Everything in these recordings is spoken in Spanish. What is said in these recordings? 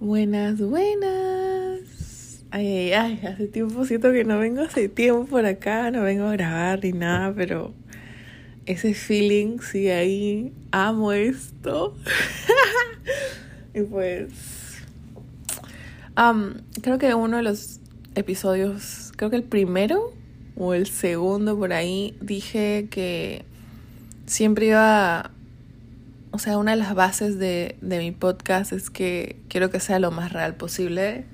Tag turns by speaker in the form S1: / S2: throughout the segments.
S1: Buenas, buenas. Ay, ay, ay, hace tiempo siento que no vengo hace tiempo por acá, no vengo a grabar ni nada, pero ese feeling sigue ahí. Amo esto. y pues, creo que uno de los episodios, creo que el primero o el segundo por ahí, dije que siempre iba o sea, una de las bases de, de, mi podcast es que quiero que sea lo más real posible.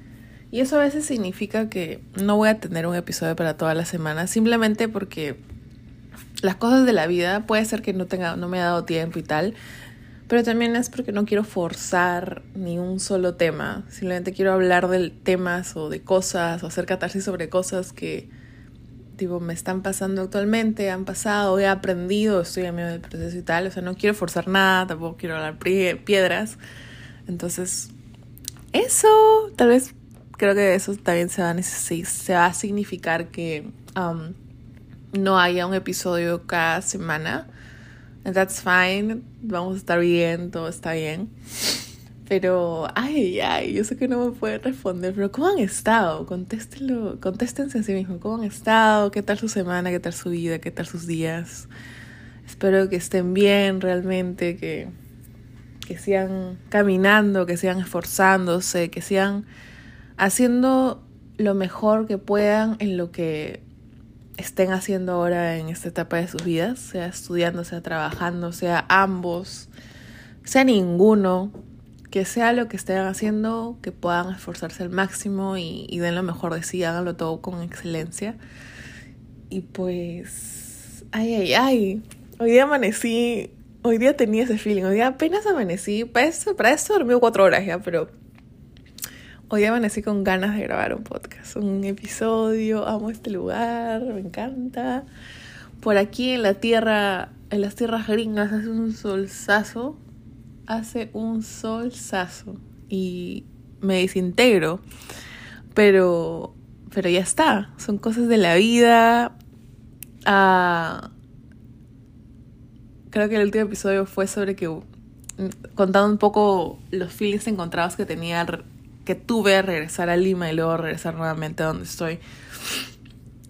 S1: Y eso a veces significa que no voy a tener un episodio para toda la semana, simplemente porque las cosas de la vida puede ser que no tenga, no me ha dado tiempo y tal, pero también es porque no quiero forzar ni un solo tema. Simplemente quiero hablar de temas o de cosas o hacer catarsis sobre cosas que tipo, me están pasando actualmente, han pasado, he aprendido, estoy en medio del proceso y tal. O sea, no quiero forzar nada, tampoco quiero hablar piedras. Entonces, eso, tal vez creo que eso también se va a, se va a significar que um, no haya un episodio cada semana. And that's fine, vamos a estar bien, todo está bien. Pero, ay, ay, yo sé que no me pueden responder, pero ¿cómo han estado? Contéstenlo, contéstense a sí mismos, ¿cómo han estado? ¿Qué tal su semana? ¿Qué tal su vida? ¿Qué tal sus días? Espero que estén bien realmente, que, que sigan caminando, que sigan esforzándose, que sigan haciendo lo mejor que puedan en lo que estén haciendo ahora en esta etapa de sus vidas, sea estudiando, sea trabajando, sea ambos, sea ninguno que sea lo que estén haciendo, que puedan esforzarse al máximo y, den lo mejor de sí, háganlo todo con excelencia. Y pues, ay, ay, ay, hoy día amanecí, hoy día tenía ese feeling, hoy día apenas amanecí, para eso, para eso dormí cuatro horas ya, pero hoy día amanecí con ganas de grabar un podcast, un episodio, amo este lugar, me encanta. Por aquí en la tierra, en las tierras gringas hace un solsazo hace un solsazo y me desintegro. Pero, pero ya está, son cosas de la vida. Ah, creo que el último episodio fue sobre que contando un poco los feelings encontrados que tenía que tuve a regresar a Lima y luego regresar nuevamente a donde estoy.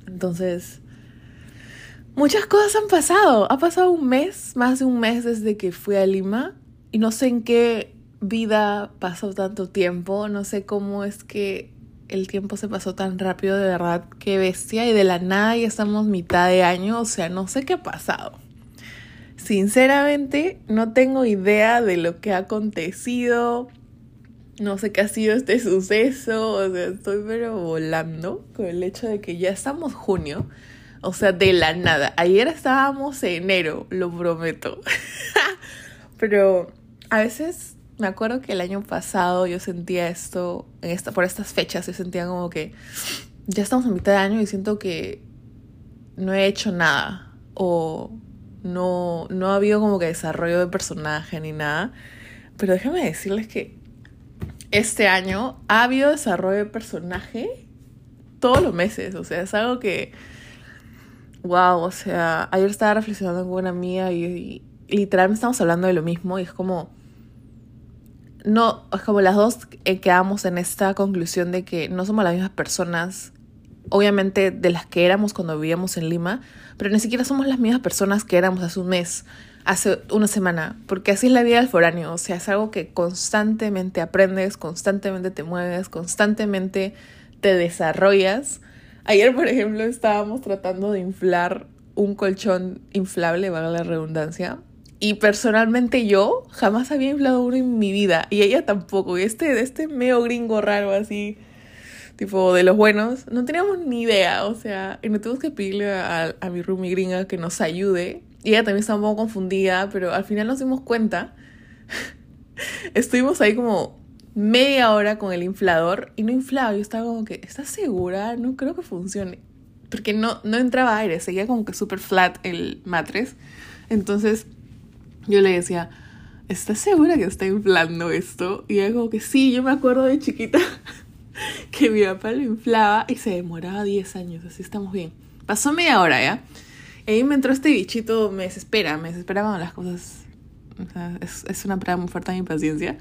S1: Entonces, muchas cosas han pasado. Ha pasado un mes, más de un mes desde que fui a Lima y no sé en qué vida pasó tanto tiempo, no sé cómo es que el tiempo se pasó tan rápido, de verdad, qué bestia, y de la nada ya estamos mitad de año, o sea, no sé qué ha pasado. Sinceramente, no tengo idea de lo que ha acontecido, no sé qué ha sido este suceso, o sea, estoy pero volando con el hecho de que ya estamos junio, o sea, de la nada. Ayer estábamos en enero, lo prometo. pero a veces me acuerdo que el año pasado yo sentía esto, por estas fechas, yo sentía como que ya estamos a mitad de año y siento que no he hecho nada o no, no ha habido como que desarrollo de personaje ni nada. Pero déjame decirles que este año ha habido desarrollo de personaje todos los meses. O sea, es algo que, wow, o sea, ayer estaba reflexionando con una amiga y literalmente estamos hablando de lo mismo y es como no, es como las dos eh, quedamos en esta conclusión de que no somos las mismas personas, obviamente de las que éramos cuando vivíamos en Lima, pero ni siquiera somos las mismas personas que éramos hace un mes, hace una semana, porque así es la vida del foráneo, o sea, es algo que constantemente aprendes, constantemente te mueves, constantemente te desarrollas. Ayer, por ejemplo, estábamos tratando de inflar un colchón inflable, valga la redundancia, y personalmente yo jamás había inflado uno en mi vida. Y ella tampoco. Y este, este medio gringo raro así, tipo de los buenos, no teníamos ni idea. O sea, y no tuvimos que pedirle a, a mi roomie gringa que nos ayude. Y ella también estaba un poco confundida, pero al final nos dimos cuenta. Estuvimos ahí como media hora con el inflador y no inflaba. Yo estaba como que, ¿estás segura? No creo que funcione. Porque no, no entraba aire, seguía como que súper flat el matres. Entonces yo le decía, ¿estás segura que está inflando esto? Y ella como que sí, yo me acuerdo de chiquita que mi papá lo inflaba y se demoraba 10 años, así estamos bien. Pasó media hora ya. Y ahí me entró este bichito, me desespera, me desespera cuando las cosas... Es una prueba muy fuerte de mi paciencia.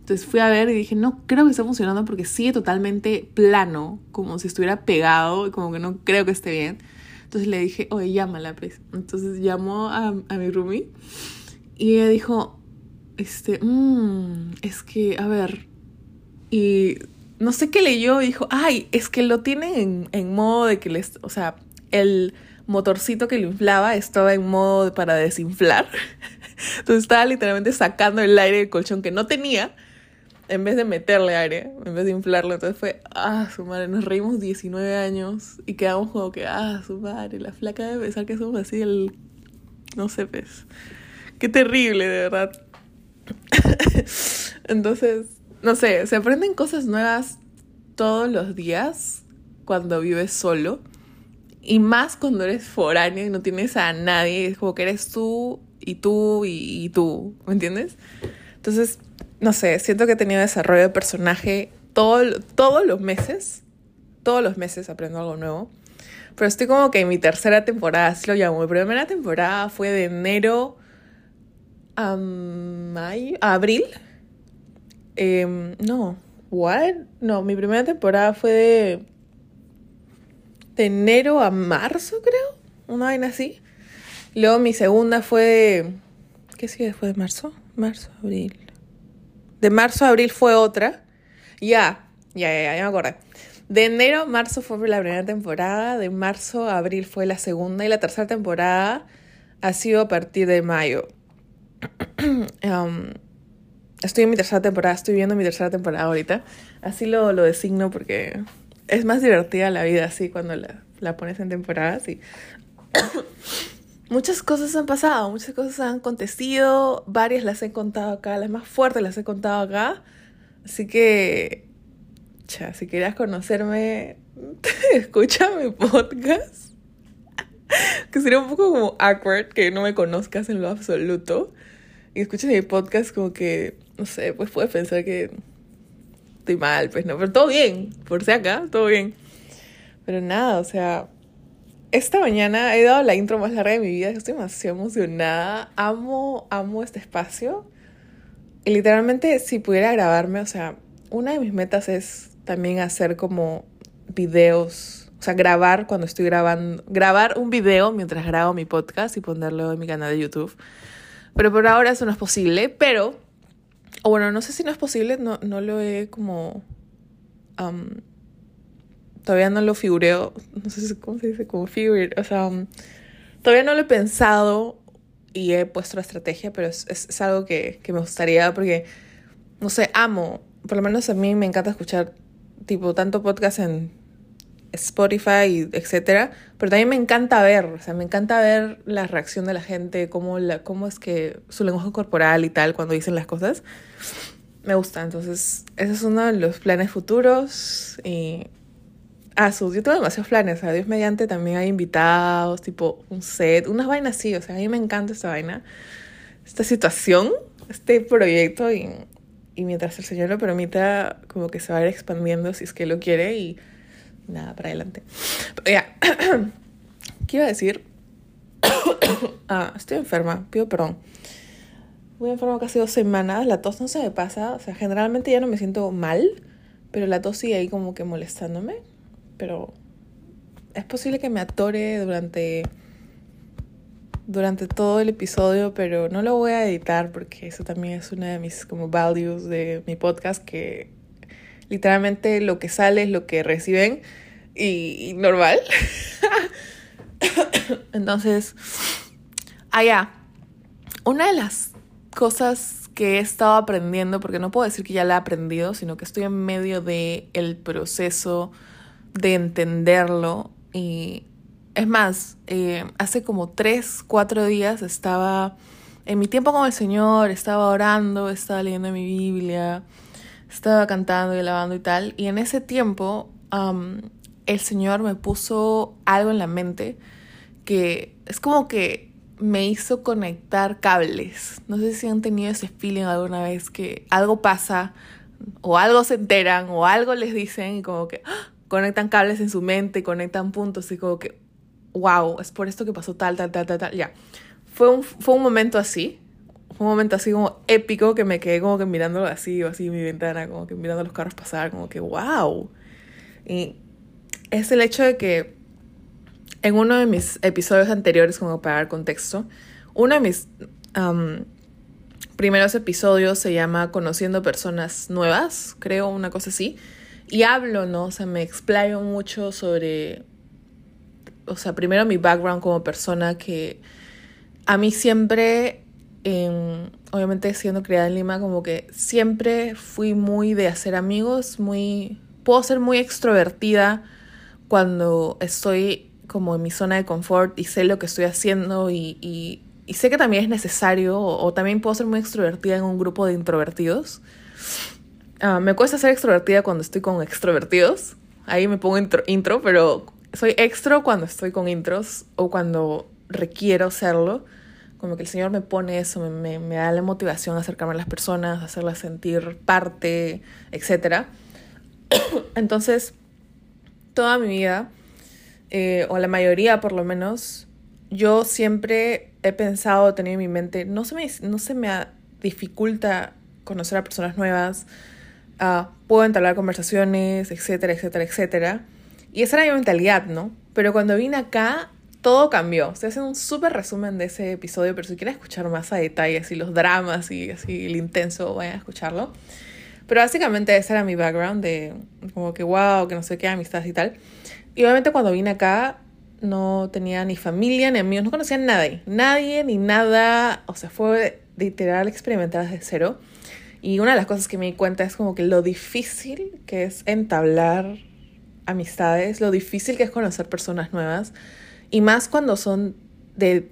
S1: Entonces fui a ver y dije, no creo que esté funcionando porque sigue totalmente plano, como si estuviera pegado y como que no creo que esté bien. Entonces le dije, oye, llámala, pues. Entonces llamó a, a mi roomie y ella dijo, este, mmm, es que, a ver, y no sé qué leyó dijo, ay, es que lo tienen en, en modo de que les, o sea, el motorcito que lo inflaba estaba en modo para desinflar. Entonces estaba literalmente sacando el aire del colchón que no tenía en vez de meterle aire, en vez de inflarlo. Entonces fue, ah, su madre, nos reímos 19 años y quedamos como que, ah, su madre, la flaca debe pensar que somos así el... No sé, pues. Qué terrible, de verdad. Entonces, no sé, se aprenden cosas nuevas todos los días cuando vives solo. Y más cuando eres foráneo y no tienes a nadie. Es como que eres tú y tú y, tú. ¿Me entiendes? Entonces, no sé, siento que he tenido desarrollo de personaje todo, todos los meses. Todos los meses aprendo algo nuevo. Pero estoy como que en mi tercera temporada, así lo llamo. Mi primera temporada fue de enero a mayo, abril. Em, no, ¿what? No, mi primera temporada fue de, de enero a marzo, creo. Una vaina así. Luego mi segunda fue... ¿Qué sigue después de marzo? Marzo, abril de marzo a abril fue otra. Ya, ya, ya, ya me acordé. De enero marzo fue la primera temporada, de marzo a abril fue la segunda y la tercera temporada ha sido a partir de mayo. Um, estoy en mi tercera temporada, estoy viendo mi tercera temporada ahorita. Así lo, lo designo porque es más divertida la vida así cuando la, la pones en temporadas y muchas cosas han pasado, muchas cosas han acontecido, varias las he contado acá, las más fuertes las he contado acá. Así que, cha, si querías conocerme, escucha mi podcast. Que sería un poco como awkward que no me conozcas en lo absoluto. Y escuches mi podcast como que, no sé, pues puedes pensar que estoy mal, pues no, pero todo bien, por si acá, todo bien. Pero nada, o sea, esta mañana he dado la intro más larga de mi vida. Estoy demasiado emocionada. Amo, amo este espacio. Y literalmente, si pudiera grabarme, o sea, una de mis metas es también hacer como videos. O sea, grabar cuando estoy grabando. Grabar un video mientras grabo mi podcast y ponerlo en mi canal de YouTube. Pero por ahora eso no es posible. Pero. O bueno, no sé si no es posible. No, no lo he como todavía no lo figureo, no sé cómo se dice, como figure, o sea, um, todavía no lo he pensado y he puesto la estrategia, pero es, es, algo que, que, me gustaría porque, no sé, amo, por lo menos a mí me encanta escuchar tipo tanto podcast en Spotify, etcétera, pero también me encanta ver, o sea, me encanta ver la reacción de la gente, cómo, la, cómo es que su lenguaje corporal y tal cuando dicen las cosas. Me gusta, entonces ese es uno de los planes futuros y Ah, sus, yo tengo demasiados planes, o sea, Dios mediante también hay invitados, tipo un set, unas vainas así, o sea, a mí me encanta esta vaina, esta situación, este proyecto y, y mientras el Señor lo permita, como que se va a ir expandiendo si es que lo quiere y nada, para adelante. Pero ya, ¿qué iba a decir? ah, estoy enferma, pido perdón. Voy enferma casi dos semanas, la tos no se me pasa, o sea, generalmente ya no me siento mal, pero la tos sigue ahí como que molestándome pero es posible que me atore durante durante todo el episodio, pero no lo voy a editar porque eso también es una de mis como values de mi podcast que literalmente lo que sale es lo que reciben y, normal. Entonces, allá, una de las cosas que he estado aprendiendo, porque no puedo decir que ya la he aprendido, sino que estoy en medio de el proceso de entenderlo. Y es más, eh, hace como tres, cuatro días estaba en mi tiempo con el Señor, estaba orando, estaba leyendo mi Biblia, estaba cantando y alabando y tal. Y en ese tiempo el Señor me puso algo en la mente que es como que me hizo conectar cables. No sé si han tenido ese feeling alguna vez que algo pasa o algo se enteran o algo les dicen y como que ¡ah! conectan cables en su mente, conectan puntos y como que, wow, es por esto que pasó tal, tal, tal, tal, tal, ya. Fue un, fue un momento así, un momento así como épico que me quedé como que mirándolo así, o así en mi ventana, como que mirando los carros pasar, como que wow. Y es el hecho de que en uno de mis episodios anteriores, como para dar contexto, uno de mis primeros episodios se llama Conociendo Personas Nuevas, creo, una cosa así. Y hablo, ¿no? O sea, me explayo mucho sobre, o sea, primero mi background como persona que a mí siempre, obviamente siendo criada en Lima, como que siempre fui muy de hacer amigos, muy, puedo ser muy extrovertida cuando estoy como en mi zona de confort y sé lo que estoy haciendo y y sé que también es necesario, o, también puedo ser muy extrovertida en un grupo de introvertidos. Ah, me cuesta ser extrovertida cuando estoy con extrovertidos. Ahí me pongo intro, intro, pero soy extro cuando estoy con intros o cuando requiero serlo. Como que el Señor me pone eso, me, me, da la motivación a acercarme a las personas, hacerlas sentir parte, etc. Entonces, toda mi vida, eh, o la mayoría por lo menos, yo siempre he pensado, tenido en mi mente, no se me, no se me dificulta conocer a personas nuevas, uh, puedo entablar conversaciones, etcétera, etcétera, etcétera. Y esa era mi mentalidad, ¿no? Pero cuando vine acá, todo cambió. Estoy haciendo un súper resumen de ese episodio, pero si quieres escuchar más a detalle, así los dramas y así el intenso, vayan a escucharlo. Pero básicamente ese era mi background de como que wow, que no sé qué, amistades y tal. Y obviamente cuando vine acá, no tenía ni familia ni amigos, no conocía a nadie, nadie ni nada, o sea, fue literal experimentar desde cero. Y una de las cosas que me di cuenta es como que lo difícil que es entablar amistades, lo difícil que es conocer personas nuevas, y más cuando son de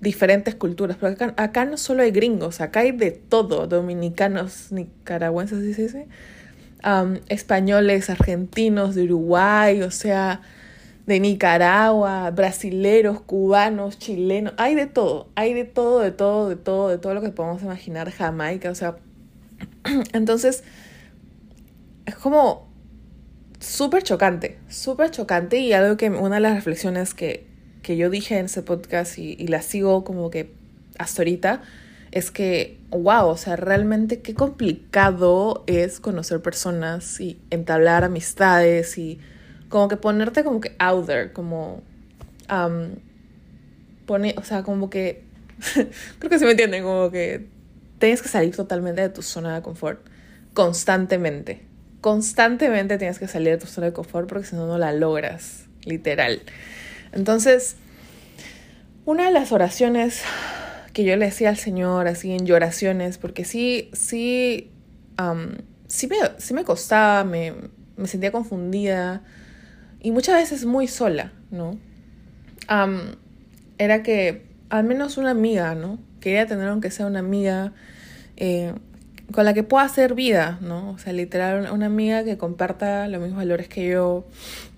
S1: diferentes culturas, porque acá, no solo hay gringos, acá hay de todo, dominicanos, nicaragüenses, dice, um, españoles, argentinos, de Uruguay, o sea, de Nicaragua, brasileros, cubanos, chilenos, hay de todo, hay de todo, de todo, de todo, de todo lo que podemos imaginar, Jamaica, o sea, entonces es como súper chocante, súper chocante y algo que una de las reflexiones que, que yo dije en ese podcast y, la sigo como que hasta ahorita es que, wow, o sea, realmente qué complicado es conocer personas y entablar amistades y como que ponerte como que out there, como pone, o sea, como que creo que se me entienden, como que tienes que salir totalmente de tu zona de confort constantemente. Constantemente tienes que salir de tu zona de confort porque si no no la logras, literal. Entonces, una de las oraciones que yo le decía al Señor, así en lloraciones, porque sí, sí, um, sí, me, sí me costaba, me, me sentía confundida, y muchas veces muy sola, ¿no? era que al menos una amiga, ¿no? Quería tener aunque sea una amiga eh, con la que pueda hacer vida, ¿no? O sea, literal, una amiga que comparta los mismos valores que yo,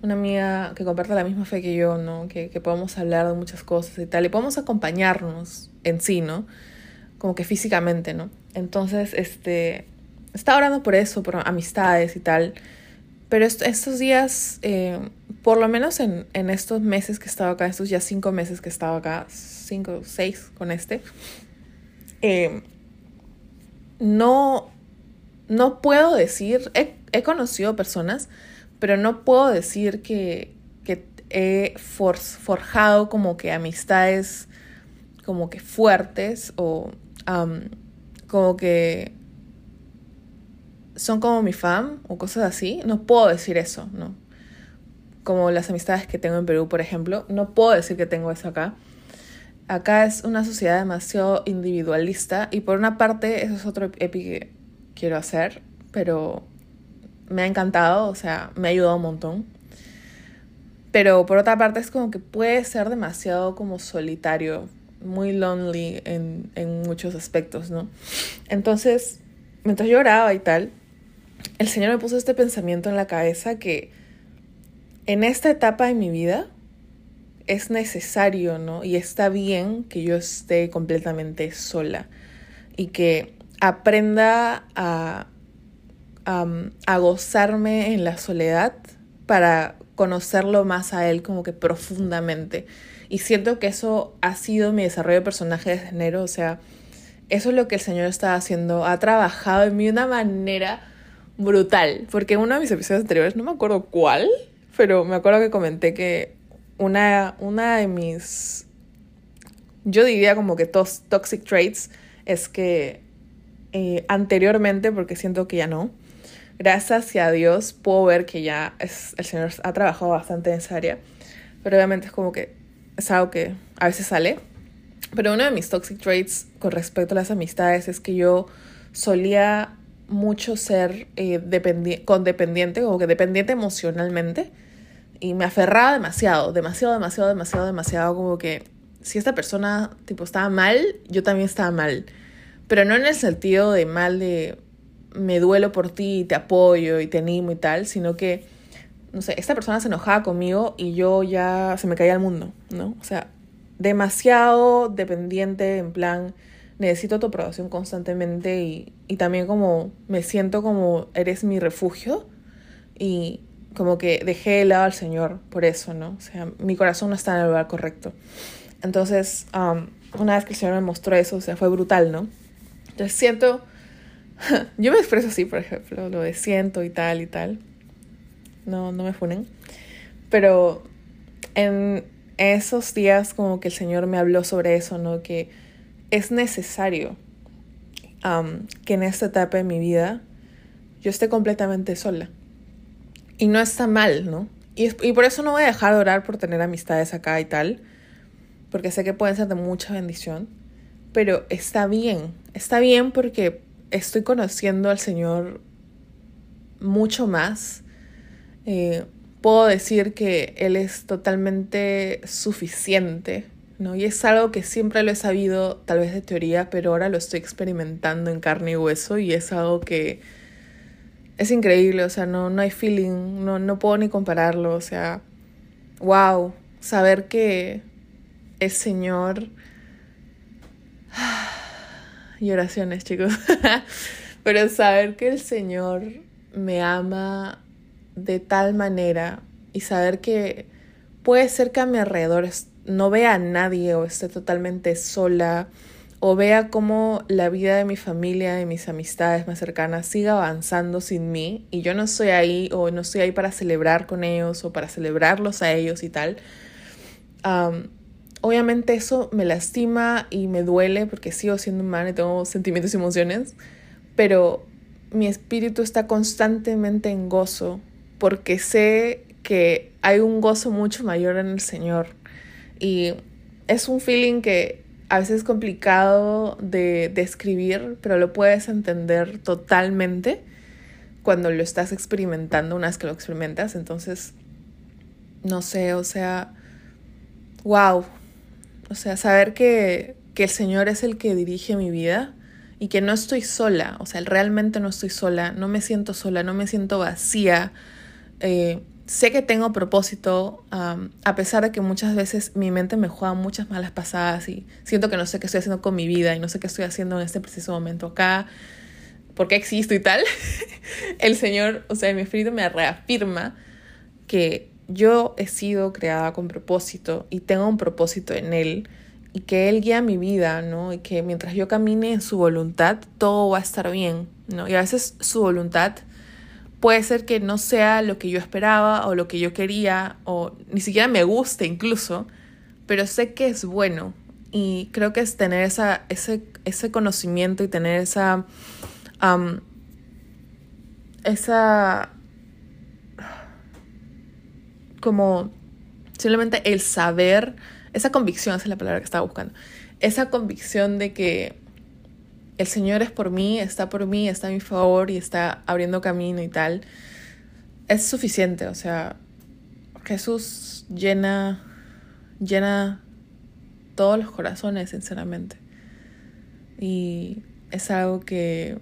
S1: una amiga que comparta la misma fe que yo, ¿no? Que, que podamos hablar de muchas cosas y tal, y podamos acompañarnos en sí, ¿no? Como que físicamente, ¿no? Entonces, este, estaba orando por eso, por amistades y tal. Pero estos días, eh, por lo menos en, estos meses que he estado acá, estos ya cinco meses que he estado acá, cinco, seis con este, eh, no, no puedo decir, he, conocido personas, pero no puedo decir que, que he forjado como que amistades como que fuertes o como que son como mi fan o cosas así, no puedo decir eso, ¿no? Como las amistades que tengo en Perú, por ejemplo, no puedo decir que tengo eso acá. Acá es una sociedad demasiado individualista y por una parte eso es otro epi que quiero hacer, pero me ha encantado, o sea, me ha ayudado un montón. Pero por otra parte es como que puede ser demasiado como solitario, muy lonely en, en muchos aspectos, ¿no? Entonces, mientras yo oraba y tal, el Señor me puso este pensamiento en la cabeza que en esta etapa de mi vida es necesario, ¿no? Y está bien que yo esté completamente sola y que aprenda a, a, gozarme en la soledad para conocerlo más a él como que profundamente. Y siento que eso ha sido mi desarrollo de personaje desde enero, o sea, eso es lo que el Señor está haciendo. Ha trabajado en mí de una manera brutal. Porque en uno de mis episodios anteriores, no me acuerdo cuál, pero me acuerdo que comenté que una, una de mis, yo diría como que toxic traits es que eh, anteriormente, porque siento que ya no, gracias a Dios puedo ver que ya es, el Señor ha trabajado bastante en esa área, pero obviamente es como que es algo que a veces sale. Pero uno de mis toxic traits con respecto a las amistades es que yo solía mucho ser eh, condependiente, como que dependiente emocionalmente. Y me aferraba demasiado, demasiado, demasiado, demasiado, demasiado, como que si esta persona tipo estaba mal, yo también estaba mal. Pero no en el sentido de mal de me duelo por ti, te apoyo y te animo y tal, sino que, no sé, esta persona se enojaba conmigo y yo ya se me caía el mundo, ¿no? O sea, demasiado dependiente, en plan, necesito tu aprobación constantemente y, y también como me siento como eres mi refugio y como que dejé de lado al Señor por eso, ¿no? O sea, mi corazón no está en el lugar correcto. Entonces, um, una vez que el Señor me mostró eso, o sea, fue brutal, ¿no? Entonces siento Yo me expreso así, por ejemplo, lo de siento y tal y tal. No, no me funen. Pero en esos días como que el Señor me habló sobre eso, ¿no? Que es necesario que en esta etapa de mi vida yo esté completamente sola. Y no está mal, ¿no? Y, y por eso no voy a dejar de orar por tener amistades acá y tal, porque sé que pueden ser de mucha bendición, pero está bien, está bien porque estoy conociendo al Señor mucho más. Eh, puedo decir que Él es totalmente suficiente, ¿no? Y es algo que siempre lo he sabido, tal vez de teoría, pero ahora lo estoy experimentando en carne y hueso y es algo que es increíble, o sea, no, no hay feeling, no, no puedo ni compararlo, o sea, wow, saber que el Señor y oraciones, chicos. Pero saber que el Señor me ama de tal manera y saber que puede ser que a mi alrededor no vea a nadie o esté totalmente sola o vea cómo la vida de mi familia y mis amistades más cercanas siga avanzando sin mí y yo no estoy ahí o no estoy ahí para celebrar con ellos o para celebrarlos a ellos y tal obviamente eso me lastima y me duele porque sigo siendo humana y tengo sentimientos y emociones, pero mi espíritu está constantemente en gozo porque sé que hay un gozo mucho mayor en el Señor. Y es un feeling que a veces es complicado de describir, pero lo puedes entender totalmente cuando lo estás experimentando una vez que lo experimentas. Entonces, no sé, o sea, wow, o sea, saber que, que el Señor es el que dirige mi vida y que no estoy sola, o sea, realmente no estoy sola, no me siento sola, no me siento vacía. Eh, sé que tengo propósito, a pesar de que muchas veces mi mente me juega muchas malas pasadas y siento que no sé qué estoy haciendo con mi vida y no sé qué estoy haciendo en este preciso momento acá, por qué existo y tal. el Señor, o sea, mi espíritu me reafirma que yo he sido creada con propósito y tengo un propósito en Él y que Él guía mi vida, ¿no? Y que mientras yo camine en su voluntad, todo va a estar bien, ¿no? Y a veces su voluntad puede ser que no sea lo que yo esperaba o lo que yo quería o ni siquiera me guste incluso, pero sé que es bueno. Y creo que es tener esa, ese, ese conocimiento y tener esa... esa como simplemente el saber, esa convicción, esa es la palabra que estaba buscando, esa convicción de que el Señor es por mí, está por mí, está a mi favor y está abriendo camino y tal, es suficiente, o sea, Jesús llena, llena todos los corazones, sinceramente. Y es algo que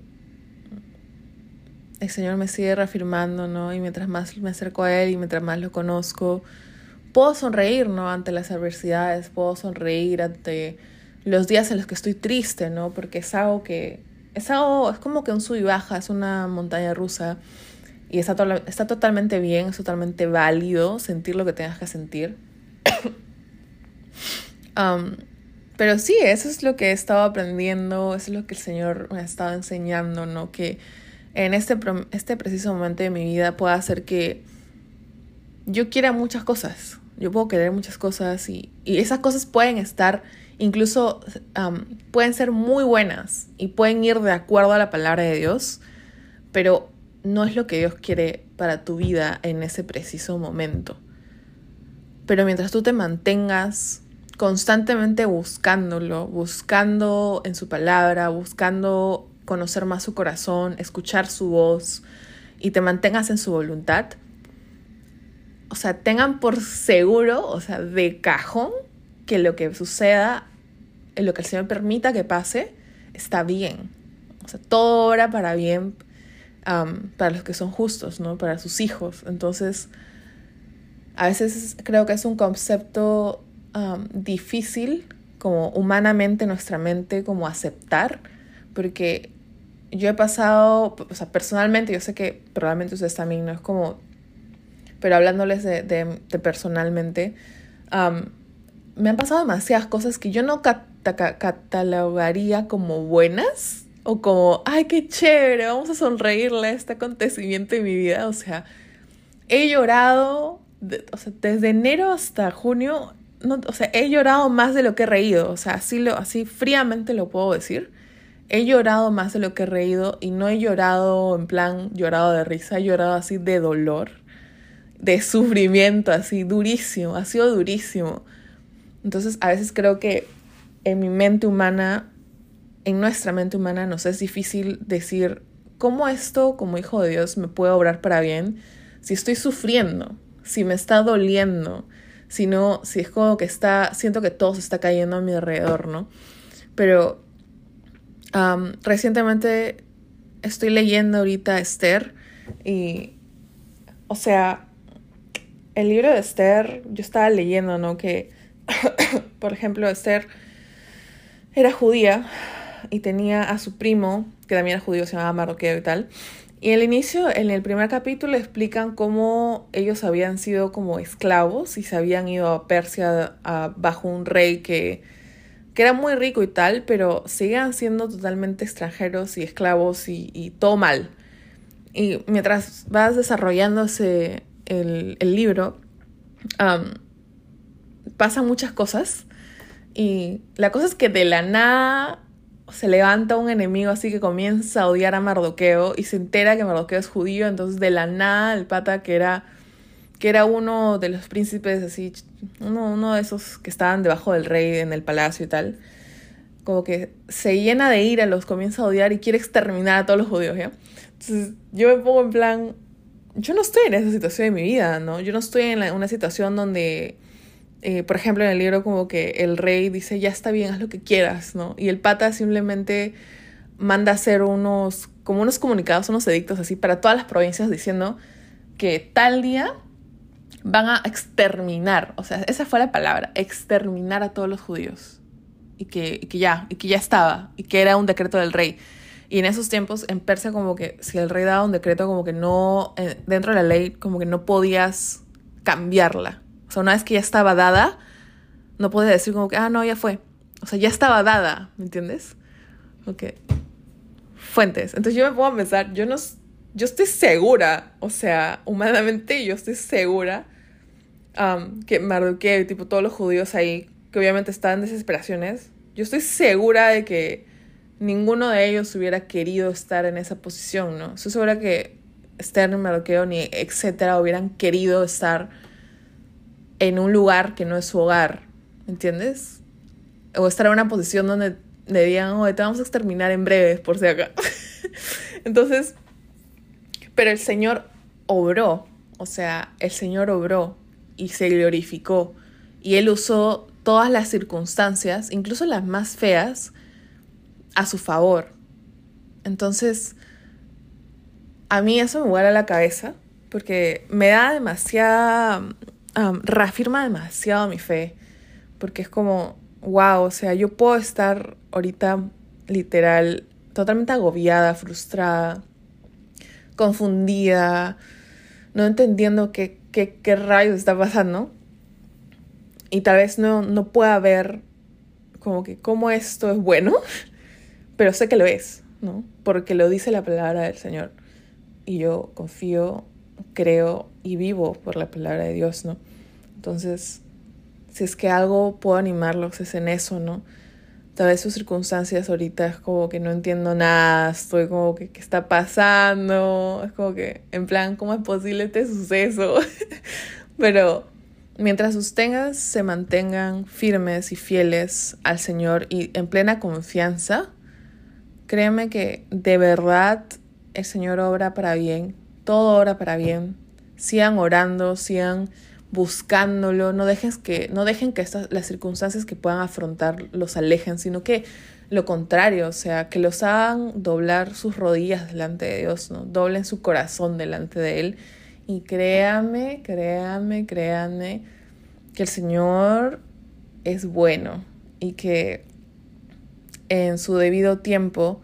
S1: el Señor me sigue reafirmando, ¿no? Y mientras más me acerco a Él y mientras más lo conozco, puedo sonreír, ¿no? Ante las adversidades, puedo sonreír ante los días en los que estoy triste, ¿no? Porque es algo que, es algo, es como que un sub y baja, es una montaña rusa y está, está totalmente bien, es totalmente válido sentir lo que tengas que sentir. Pero sí, eso es lo que he estado aprendiendo, eso es lo que el Señor me ha estado enseñando, ¿no? Que en este, este preciso momento de mi vida pueda hacer que yo quiera muchas cosas. Yo puedo querer muchas cosas y, y esas cosas pueden estar, incluso pueden ser muy buenas y pueden ir de acuerdo a la palabra de Dios, pero no es lo que Dios quiere para tu vida en ese preciso momento. Pero mientras tú te mantengas constantemente buscándolo, buscando en su palabra, buscando conocer más su corazón, escuchar su voz y te mantengas en su voluntad, o sea, tengan por seguro, o sea, de cajón, que lo que suceda, lo que el Señor permita que pase, está bien. O sea, todo obra para bien para los que son justos, ¿no? Para sus hijos. Entonces, a veces creo que es un concepto difícil, como humanamente nuestra mente, como aceptar, porque yo he pasado, o sea, personalmente, yo sé que probablemente ustedes también no es como, pero hablándoles de, de, personalmente, me han pasado demasiadas cosas que yo no catalogaría como buenas o como, ay, qué chévere, vamos a sonreírle a este acontecimiento en mi vida. O sea, he llorado, desde enero hasta junio, no, o sea, he llorado más de lo que he reído. O sea, así, lo, así fríamente lo puedo decir. He llorado más de lo que he reído y no he llorado en plan llorado de risa, he llorado así de dolor, de sufrimiento, así durísimo, ha sido durísimo. Entonces a veces creo que en mi mente humana en nuestra mente humana nos es difícil decir cómo esto como hijo de Dios me puede obrar para bien si estoy sufriendo, si me está doliendo, si no, si es como que está, siento que todo se está cayendo a mi alrededor, ¿no? Pero recientemente estoy leyendo ahorita Esther y, o sea, el libro de Esther, yo estaba leyendo, ¿no? Que, por ejemplo, Esther era judía, y tenía a su primo, que también era judío, se llamaba Marroqueo y tal. Y al inicio, en el primer capítulo, explican cómo ellos habían sido como esclavos y se habían ido a Persia bajo un rey que, que era muy rico y tal, pero seguían siendo totalmente extranjeros y esclavos y, todo mal. Y mientras vas desarrollándose el, el libro, pasan muchas cosas. Y la cosa es que de la nada se levanta un enemigo así que comienza a odiar a Mardoqueo y se entera que Mardoqueo es judío, entonces de la nada el pata que era que era uno de los príncipes así, uno, uno de esos que estaban debajo del rey en el palacio y tal, como que se llena de ira, los comienza a odiar y quiere exterminar a todos los judíos, ¿ya? Entonces yo me pongo en plan, yo no estoy en esa situación de mi vida, ¿no? Yo no estoy en una situación donde eh, por ejemplo, en el libro como que el rey dice, ya está bien, haz lo que quieras, ¿no? Y el pata simplemente manda hacer unos, como unos comunicados, unos edictos así para todas las provincias diciendo que tal día van a exterminar, o sea, esa fue la palabra, exterminar a todos los judíos. Y que, que ya, y que ya estaba, y que era un decreto del rey. Y en esos tiempos, en Persia, como que si el rey daba un decreto, como que no, eh, dentro de la ley, como que no podías cambiarla. O sea, una vez que ya estaba dada, no puedes decir como que, ah, no, ya fue. O sea, ya estaba dada, ¿me entiendes? Ok. Fuentes. Entonces yo me pongo a pensar, yo no, yo estoy segura, o sea, humanamente yo estoy segura que Mardoqueo y tipo todos los judíos ahí, que obviamente estaban en desesperaciones, yo estoy segura de que ninguno de ellos hubiera querido estar en esa posición, ¿no? Estoy segura que Esther, Mardoqueo, ni etcétera, hubieran querido estar en un lugar que no es su hogar, ¿entiendes? O estar en una posición donde le digan, oye, te vamos a exterminar en breve, por si acá. Entonces, pero el Señor obró, o sea, el Señor obró y se glorificó. Y Él usó todas las circunstancias, incluso las más feas, a su favor. Entonces, a mí eso me vuela la cabeza porque me da demasiada reafirma demasiado mi fe, porque es como, wow, o sea, yo puedo estar ahorita literal totalmente agobiada, frustrada, confundida, no entendiendo qué, qué, qué rayos está pasando. Y tal vez no, no pueda ver como que cómo esto es bueno, pero sé que lo es, ¿no? Porque lo dice la palabra del Señor. Y yo confío, creo y vivo por la palabra de Dios, ¿no? Entonces, si es que algo puedo animarlos es en eso, ¿no? Tal vez sus circunstancias ahorita es como que no entiendo nada, estoy como que, ¿qué está pasando? Es como que, en plan, ¿cómo es posible este suceso? Pero mientras ustedes se mantengan firmes y fieles al Señor y en plena confianza, créeme que de verdad el Señor obra para bien, todo obra para bien. Sigan orando, sigan buscándolo, no dejes que no dejen que estas las circunstancias que puedan afrontar los alejen, sino que lo contrario, o sea, que los hagan doblar sus rodillas delante de Dios, ¿no? Doblen su corazón delante de él y créanme, créanme, créanme que el Señor es bueno y que en su debido tiempo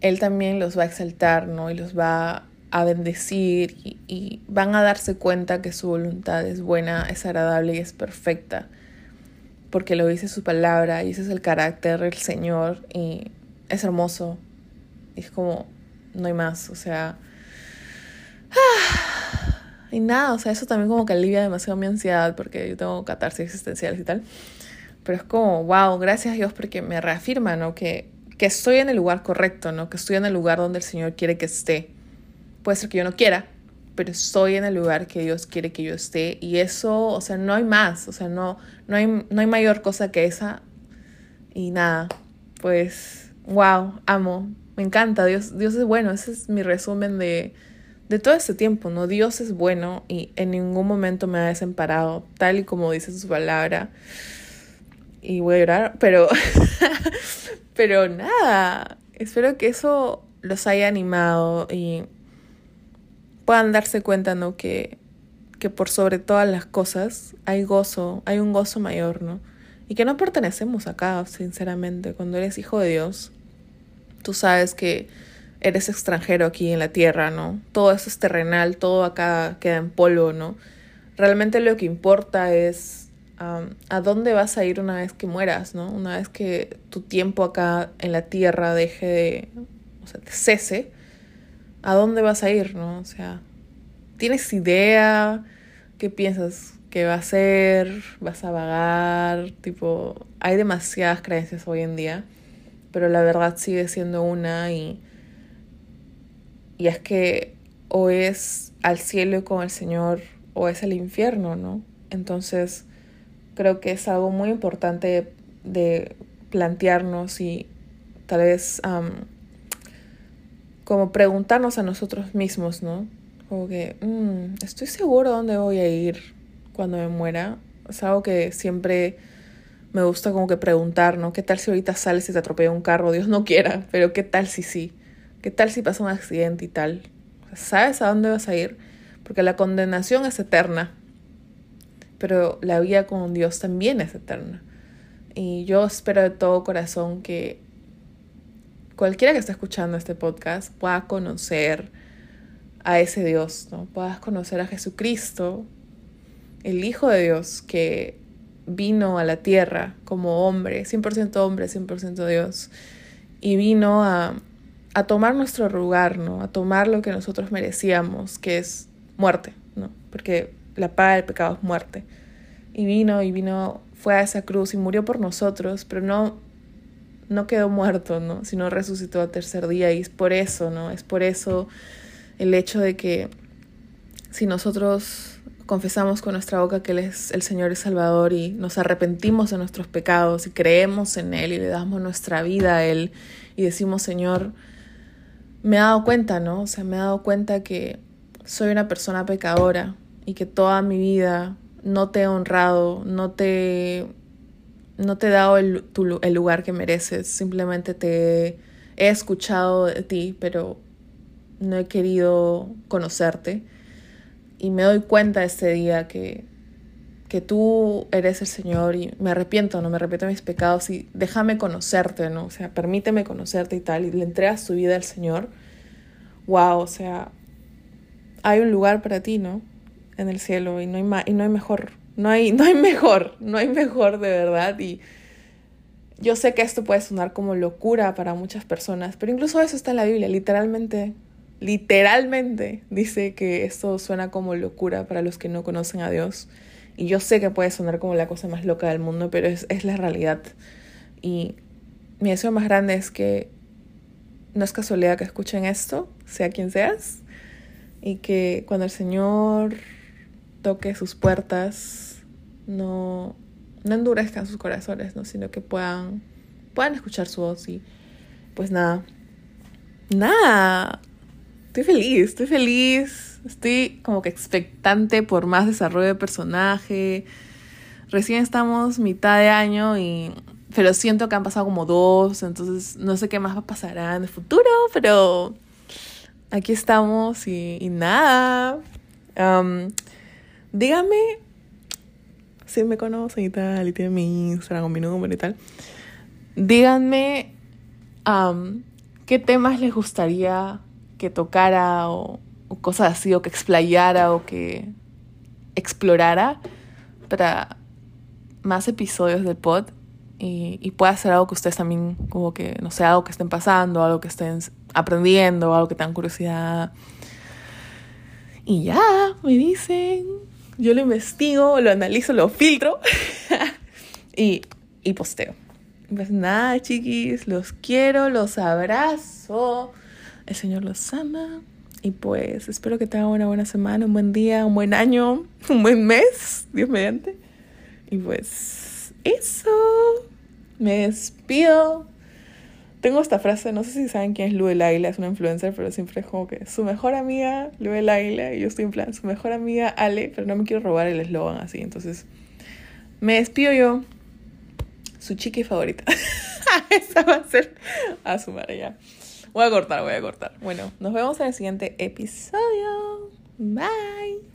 S1: él también los va a exaltar, ¿no? Y los va a bendecir y, van a darse cuenta que su voluntad es buena, es agradable y es perfecta, porque lo dice su palabra y ese es el carácter del Señor y es hermoso. Y es como, no hay más, o sea... Y nada, o sea, eso también como que alivia demasiado mi ansiedad porque yo tengo catarsis existenciales y tal. Pero es como, wow, gracias a Dios porque me reafirma, ¿no? Que, que estoy en el lugar correcto, ¿no? Que estoy en el lugar donde el Señor quiere que esté. Puede ser que yo no quiera, pero estoy en el lugar que Dios quiere que yo esté. Y eso, o sea, no hay más, o sea, no, no, hay, no hay mayor cosa que esa. Y nada, pues, wow, amo, me encanta, Dios, Dios es bueno, ese es mi resumen de, de todo este tiempo, ¿no? Dios es bueno y en ningún momento me ha desamparado, tal y como dice su palabra. Y voy a llorar, pero, pero nada, espero que eso los haya animado y puedan darse cuenta, ¿no? Que, que por sobre todas las cosas hay gozo, hay un gozo mayor, ¿no? Y que no pertenecemos acá, sinceramente. Cuando eres hijo de Dios, tú sabes que eres extranjero aquí en la tierra, ¿no? Todo eso es terrenal, todo acá queda en polvo, ¿no? Realmente lo que importa es a dónde vas a ir una vez que mueras, ¿no? Una vez que tu tiempo acá en la tierra deje de, o sea, cese, ¿a dónde vas a ir, no? O sea, ¿tienes idea? ¿Qué piensas que va a ser? ¿Vas a vagar? Tipo, hay demasiadas creencias hoy en día, pero la verdad sigue siendo una y, y es que o es al cielo con el Señor o es el infierno, ¿no? Entonces, creo que es algo muy importante de plantearnos y tal vez como preguntarnos a nosotros mismos, ¿no? Como que, mm, ¿estoy seguro dónde voy a ir cuando me muera? Es algo que siempre me gusta como que preguntar, ¿no? ¿Qué tal si ahorita sales y te atropella un carro? Dios no quiera, pero ¿qué tal si sí? ¿Qué tal si pasa un accidente y tal? ¿Sabes a dónde vas a ir? Porque la condenación es eterna, pero la vida con Dios también es eterna. Y yo espero de todo corazón que cualquiera que esté escuchando este podcast pueda conocer a ese Dios, ¿no? Puedas conocer a Jesucristo, el Hijo de Dios que vino a la tierra como hombre, 100% hombre, 100% Dios, y vino a, a tomar nuestro lugar, ¿no? A tomar lo que nosotros merecíamos, que es muerte, ¿no? Porque la paga del pecado es muerte. Y vino y vino, fue a esa cruz y murió por nosotros, pero no no quedó muerto, ¿no? Sino resucitó al tercer día y es por eso, ¿no? Es por eso el hecho de que si nosotros confesamos con nuestra boca que Él es el Señor y Salvador y nos arrepentimos de nuestros pecados y creemos en Él y le damos nuestra vida a Él y decimos, Señor, me he dado cuenta, ¿no? O sea, me he dado cuenta que soy una persona pecadora y que toda mi vida no te he honrado, no te no te he dado el, el lugar que mereces, simplemente te he escuchado de ti, pero no he querido conocerte. Y me doy cuenta este día que, que tú eres el Señor y me arrepiento, no me arrepiento de mis pecados y déjame conocerte, ¿no? O sea, permíteme conocerte y tal. Y le entregas tu vida al Señor. Wow, o sea, hay un lugar para ti, ¿no? En el cielo y no hay, y no hay mejor no hay, no hay mejor, no hay mejor de verdad. Y yo sé que esto puede sonar como locura para muchas personas, pero incluso eso está en la Biblia, literalmente, literalmente dice que esto suena como locura para los que no conocen a Dios. Y yo sé que puede sonar como la cosa más loca del mundo, pero es, es la realidad. Y mi deseo más grande es que no es casualidad que escuchen esto, sea quien seas, y que cuando el Señor toque sus puertas, no, no endurezcan sus corazones, ¿no? sino que puedan, puedan escuchar su voz y pues nada, nada, estoy feliz, estoy feliz, estoy como que expectante por más desarrollo de personaje. Recién estamos mitad de año y pero siento que han pasado como dos, entonces no sé qué más pasará en el futuro, pero aquí estamos y, nada. Dígame si me conocen y tal, y tienen mi Instagram o mi número y tal. Díganme qué temas les gustaría que tocara o, o cosas así, o que explayara o que explorara para más episodios del pod y, y pueda ser algo que ustedes también, como que, no sé, algo que estén pasando, algo que estén aprendiendo, algo que tengan curiosidad. Y ya, me dicen, yo lo investigo, lo analizo, lo filtro y, y posteo. Pues nada, chiquis, los quiero, los abrazo. El Señor los ama. Y pues espero que tengan una buena semana, un buen día, un buen año, un buen mes, Dios mediante. Y pues eso. Me despido. Tengo esta frase, no sé si saben quién es Lue Laila, es una influencer, pero siempre es como que su mejor amiga, Lue Laila, y yo estoy en plan, su mejor amiga, Ale, pero no me quiero robar el eslogan así, entonces me despido yo, su chiqui favorita. Esa va a ser a su madre ya. Voy a cortar, voy a cortar. Bueno, nos vemos en el siguiente episodio. Bye.